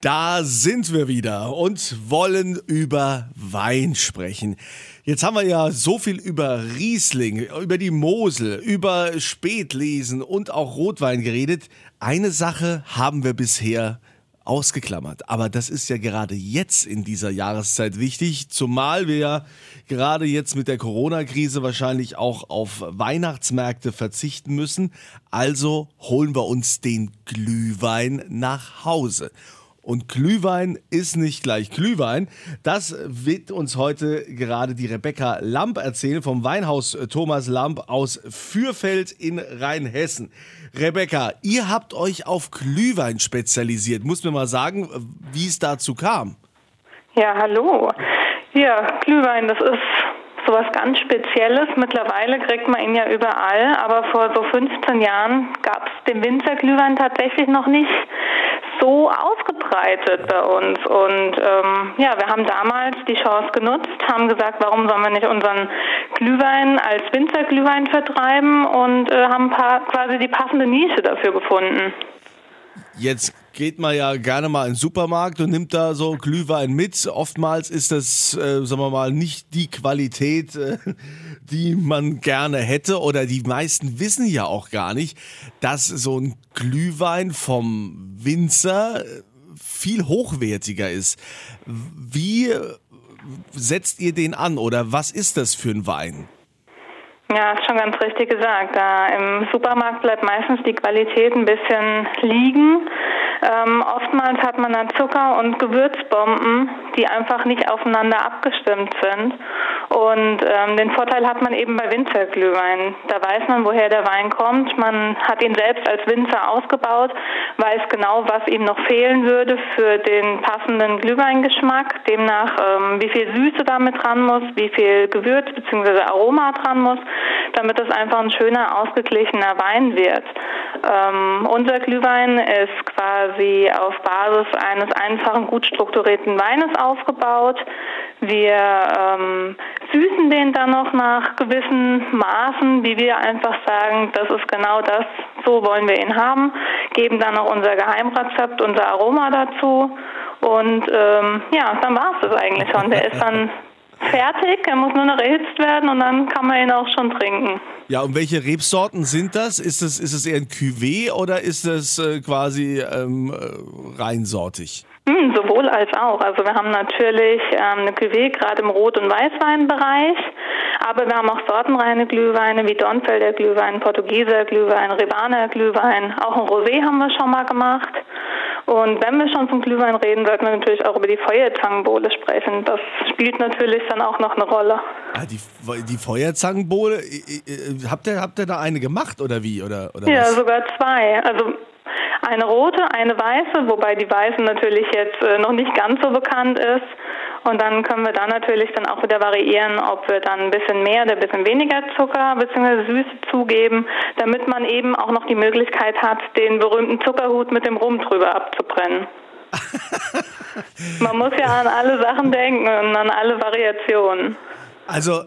Da sind wir wieder und wollen über Wein sprechen. Jetzt haben wir ja so viel über Riesling, über die Mosel, über Spätlesen und auch Rotwein geredet. Eine Sache haben wir bisher ausgeklammert. Aber das ist ja gerade jetzt in dieser Jahreszeit wichtig, zumal wir ja gerade jetzt mit der Corona-Krise wahrscheinlich auch auf Weihnachtsmärkte verzichten müssen. Also holen wir uns den Glühwein nach Hause. Und Glühwein ist nicht gleich Glühwein. Das wird uns heute gerade die Rebecca Lamp erzählen vom Weinhaus Thomas Lamp aus Fürfeld in Rheinhessen. Rebecca, ihr habt euch auf Glühwein spezialisiert. Muss mir mal sagen, wie es dazu kam. Ja, hallo. Ja, Glühwein, das ist sowas ganz Spezielles. Mittlerweile kriegt man ihn ja überall, aber vor so 15 Jahren gab es den Winzerglühwein tatsächlich noch nicht so ausgebreitet bei uns. Und ähm, ja, wir haben damals die Chance genutzt, haben gesagt, warum sollen wir nicht unseren Glühwein als Winzerglühwein vertreiben und äh, haben quasi die passende Nische dafür gefunden. Jetzt geht man ja gerne mal in den Supermarkt und nimmt da so Glühwein mit. Oftmals ist das, äh, sagen wir mal, nicht die Qualität, äh, die man gerne hätte. Oder die meisten wissen ja auch gar nicht, dass so ein Glühwein vom Winzer äh, viel hochwertiger ist. Wie setzt ihr den an oder was ist das für ein Wein? Ja, ist schon ganz richtig gesagt. Da Im Supermarkt bleibt meistens die Qualität ein bisschen liegen. Ähm, oftmals hat man dann Zucker und Gewürzbomben, die einfach nicht aufeinander abgestimmt sind. Und ähm, den Vorteil hat man eben bei Winzerglühwein. Da weiß man, woher der Wein kommt. Man hat ihn selbst als Winzer ausgebaut, weiß genau, was ihm noch fehlen würde für den passenden Glühweingeschmack. Demnach, ähm, wie viel Süße damit dran muss, wie viel Gewürz bzw. Aroma dran muss, damit es einfach ein schöner, ausgeglichener Wein wird. Ähm, unser Glühwein ist quasi auf Basis eines einfachen, gut strukturierten Weines aufgebaut. Wir ähm, süßen den dann noch nach gewissen Maßen, wie wir einfach sagen, das ist genau das, so wollen wir ihn haben, geben dann noch unser Geheimrezept, unser Aroma dazu und ähm, ja, dann war es das eigentlich schon. Der ist dann fertig, er muss nur noch erhitzt werden und dann kann man ihn auch schon trinken. Ja, und welche Rebsorten sind das? Ist es, ist eher ein Cuvée oder ist es äh, quasi ähm, äh, reinsortig? Hm, sowohl als auch. Also wir haben natürlich ähm, eine Cuvée gerade im Rot- und Weißweinbereich, aber wir haben auch sortenreine Glühweine wie Dornfelder Glühwein, Portugieser Glühwein, Rivaner Glühwein, auch ein Rosé haben wir schon mal gemacht. Und wenn wir schon vom Glühwein reden, sollten wir natürlich auch über die Feuerzangenbowle sprechen. Das spielt natürlich dann auch noch eine Rolle. Ah, die, die Feuerzangenbowle, habt ihr, habt ihr da eine gemacht oder wie? Oder, oder ja, was? sogar zwei. Also eine rote, eine weiße, wobei die weiße natürlich jetzt äh, noch nicht ganz so bekannt ist. Und dann können wir da natürlich dann auch wieder variieren, ob wir dann ein bisschen mehr oder ein bisschen weniger Zucker bzw. Süße zugeben, damit man eben auch noch die Möglichkeit hat, den berühmten Zuckerhut mit dem Rum drüber abzubrennen. man muss ja an alle Sachen denken und an alle Variationen. Also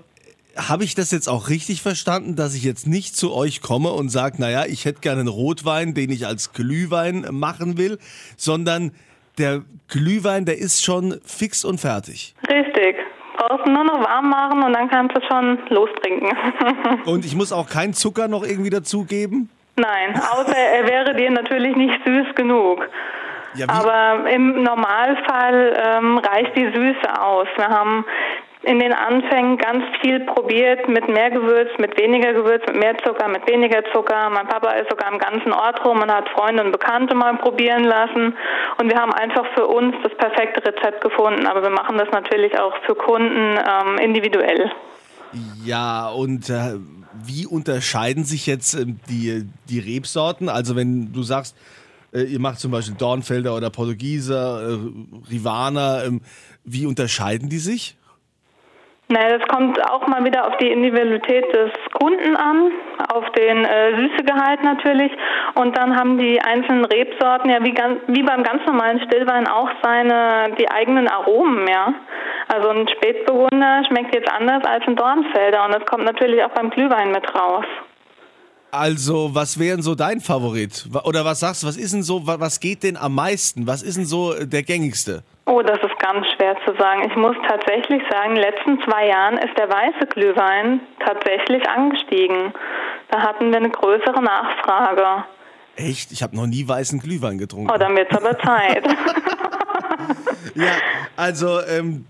habe ich das jetzt auch richtig verstanden, dass ich jetzt nicht zu euch komme und sage, naja, ich hätte gerne einen Rotwein, den ich als Glühwein machen will, sondern der Glühwein, der ist schon fix und fertig. Richtig. Brauchst du nur noch warm machen und dann kannst du schon lostrinken. und ich muss auch keinen Zucker noch irgendwie dazugeben? Nein, außer er wäre dir natürlich nicht süß genug. Ja, Aber im Normalfall ähm, reicht die Süße aus. Wir haben in den Anfängen ganz viel probiert mit mehr Gewürz, mit weniger Gewürz, mit mehr Zucker, mit weniger Zucker. Mein Papa ist sogar im ganzen Ort rum und hat Freunde und Bekannte mal probieren lassen. Und wir haben einfach für uns das perfekte Rezept gefunden. Aber wir machen das natürlich auch für Kunden ähm, individuell. Ja, und äh, wie unterscheiden sich jetzt äh, die, die Rebsorten? Also wenn du sagst, äh, ihr macht zum Beispiel Dornfelder oder Portugieser, äh, Rivaner, ähm, wie unterscheiden die sich? Naja, das kommt auch mal wieder auf die Individualität des Kunden an, auf den äh, Süßegehalt natürlich. Und dann haben die einzelnen Rebsorten ja wie, ganz, wie beim ganz normalen Stillwein auch seine die eigenen Aromen, ja. Also ein Spätburgunder schmeckt jetzt anders als ein Dornfelder und das kommt natürlich auch beim Glühwein mit raus. Also, was wären so dein Favorit? Oder was sagst du, was ist denn so, was geht denn am meisten? Was ist denn so der gängigste? Oh, das ist ganz schwer zu sagen. Ich muss tatsächlich sagen, in den letzten zwei Jahren ist der weiße Glühwein tatsächlich angestiegen. Da hatten wir eine größere Nachfrage. Echt? Ich habe noch nie weißen Glühwein getrunken. Oh, dann wird es aber Zeit. ja, also ähm,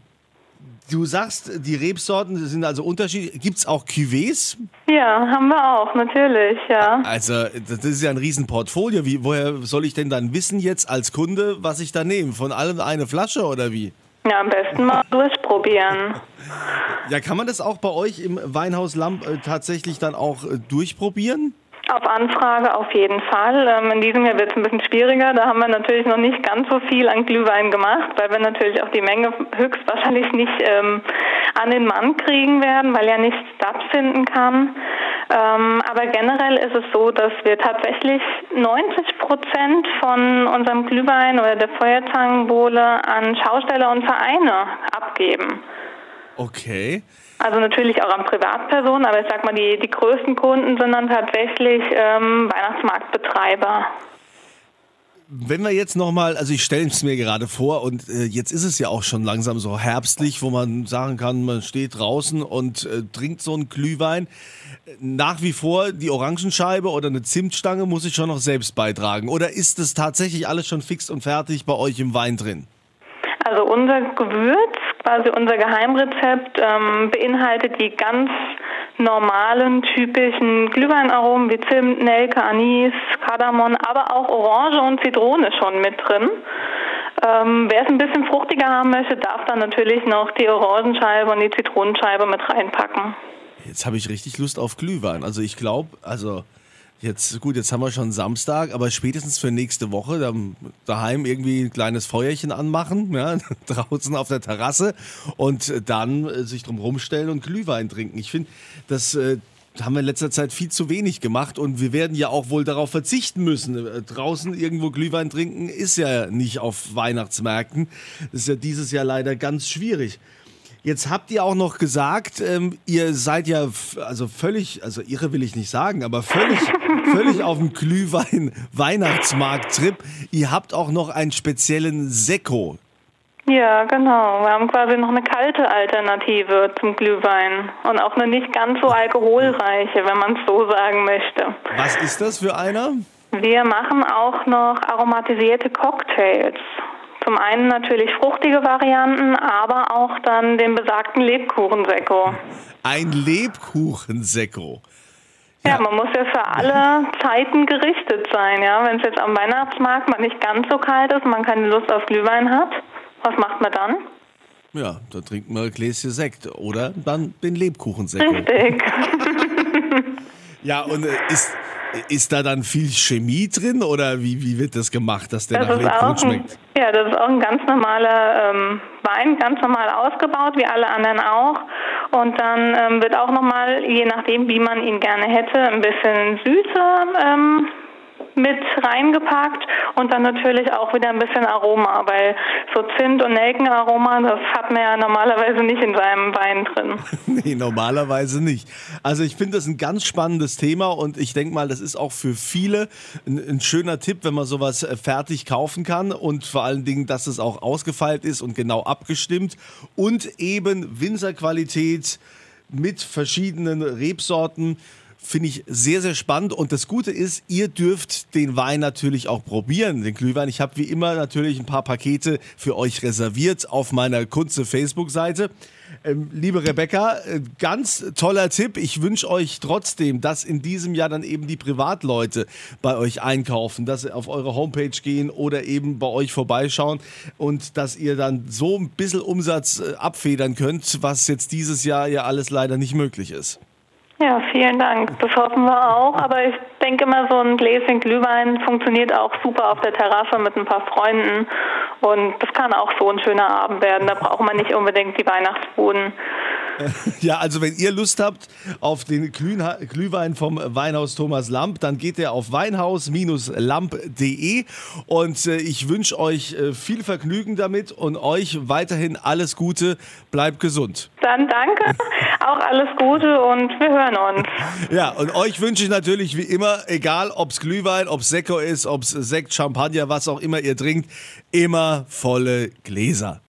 du sagst, die Rebsorten sind also unterschiedlich. Gibt es auch Cuvées? Ja, haben wir auch, natürlich, ja. Also das ist ja ein Riesenportfolio. Wie, woher soll ich denn dann wissen jetzt als Kunde, was ich da nehme? Von allem eine Flasche oder wie? Ja, am besten mal durchprobieren. Ja, kann man das auch bei euch im Weinhaus Lamp äh, tatsächlich dann auch äh, durchprobieren? Auf Anfrage auf jeden Fall. Ähm, in diesem Jahr wird es ein bisschen schwieriger. Da haben wir natürlich noch nicht ganz so viel an Glühwein gemacht, weil wir natürlich auch die Menge höchstwahrscheinlich nicht ähm, an den Mann kriegen werden, weil ja nichts stattfinden kann. Ähm, aber generell ist es so, dass wir tatsächlich 90 Prozent von unserem Glühwein oder der Feuerzangenbowle an Schausteller und Vereine abgeben. Okay. Also natürlich auch an Privatpersonen, aber ich sag mal, die, die größten Kunden sind dann tatsächlich ähm, Weihnachtsmarktbetreiber. Wenn wir jetzt nochmal, also ich stelle es mir gerade vor und äh, jetzt ist es ja auch schon langsam so herbstlich, wo man sagen kann, man steht draußen und äh, trinkt so einen Glühwein. Nach wie vor die Orangenscheibe oder eine Zimtstange muss ich schon noch selbst beitragen. Oder ist das tatsächlich alles schon fix und fertig bei euch im Wein drin? Also unser Gewürz, quasi unser Geheimrezept, ähm, beinhaltet die ganz normalen, typischen Glühweinaromen wie Zimt, Nelke, Anis, Kardamom, aber auch Orange und Zitrone schon mit drin. Ähm, wer es ein bisschen fruchtiger haben möchte, darf dann natürlich noch die Orangenscheibe und die Zitronenscheibe mit reinpacken. Jetzt habe ich richtig Lust auf Glühwein. Also ich glaube, also Jetzt, gut, jetzt haben wir schon Samstag, aber spätestens für nächste Woche dann daheim irgendwie ein kleines Feuerchen anmachen, ja, draußen auf der Terrasse und dann äh, sich drum rumstellen und Glühwein trinken. Ich finde, das äh, haben wir in letzter Zeit viel zu wenig gemacht und wir werden ja auch wohl darauf verzichten müssen. Äh, draußen irgendwo Glühwein trinken ist ja nicht auf Weihnachtsmärkten. Das ist ja dieses Jahr leider ganz schwierig. Jetzt habt ihr auch noch gesagt, ähm, ihr seid ja also völlig, also irre will ich nicht sagen, aber völlig, völlig auf dem Glühwein-Weihnachtsmarkt-Trip. Ihr habt auch noch einen speziellen Sekko. Ja, genau. Wir haben quasi noch eine kalte Alternative zum Glühwein und auch eine nicht ganz so alkoholreiche, wenn man es so sagen möchte. Was ist das für einer? Wir machen auch noch aromatisierte Cocktails. Zum einen natürlich fruchtige Varianten, aber auch dann den besagten Lebkuchensekko. Ein Lebkuchensekko. Ja. ja, man muss ja für alle Zeiten gerichtet sein, ja. Wenn es jetzt am Weihnachtsmarkt mal nicht ganz so kalt ist, man keine Lust auf Glühwein hat, was macht man dann? Ja, da trinkt man ein Gläschen Sekt oder dann den Lebkuchensekko. Richtig. ja, und äh, ist, ist da dann viel Chemie drin oder wie, wie wird das gemacht, dass der das nach Lebkuchen schmeckt? ja, das ist auch ein ganz normaler ähm, Wein, ganz normal ausgebaut, wie alle anderen auch. Und dann ähm, wird auch nochmal, je nachdem, wie man ihn gerne hätte, ein bisschen Süße ähm, mit reingepackt und dann natürlich auch wieder ein bisschen Aroma, weil so Zimt- und Nelkenaroma, das hat man ja normalerweise nicht in seinem Wein drin. nee, normalerweise nicht. Also ich finde das ein ganz spannendes Thema und ich denke mal, das ist auch für viele ein, ein, schöner Tipp, wenn man sowas äh, fertig kaufen kann und vor allen Dingen, dass es auch ausgefeilt ist und genau abgestimmt und eben Winzerqualität mit verschiedenen Rebsorten finde ich sehr, sehr spannend. Und das Gute ist, ihr dürft den Wein natürlich auch probieren, den Glühwein. Ich habe wie immer natürlich ein paar Pakete für euch reserviert auf meiner Kunze Facebook-Seite. Ähm, liebe Rebecca, äh, ganz toller Tipp. Ich wünsche euch trotzdem, dass in diesem Jahr dann eben die Privatleute bei euch einkaufen, dass sie auf eure Homepage gehen oder eben bei euch vorbeischauen und dass ihr dann so ein bisschen Umsatz äh, abfedern könnt, was jetzt dieses Jahr ja alles leider nicht möglich ist. Ja, vielen Dank. Das hoffen wir auch. Aber ich denke immer, so ein Gläschen Glühwein funktioniert auch super auf der Terrasse mit ein paar Freunden. Und das kann auch so ein schöner Abend werden. Da braucht man nicht unbedingt die Weihnachtsbuden. Ja, also wenn ihr Lust habt auf den Glühwein vom Weinhaus Thomas Lamp, dann geht ihr auf weinhaus-lamp.de und äh, ich wünsche euch äh, viel Vergnügen damit und euch weiterhin alles Gute. Bleibt gesund. Dann danke, auch alles Gute und wir hören uns. Ja, und euch wünsche ich natürlich wie immer, egal ob es Glühwein, ob es Sekko ist, ob es Sekt, Champagner, was auch immer ihr trinkt, immer volle Gläser.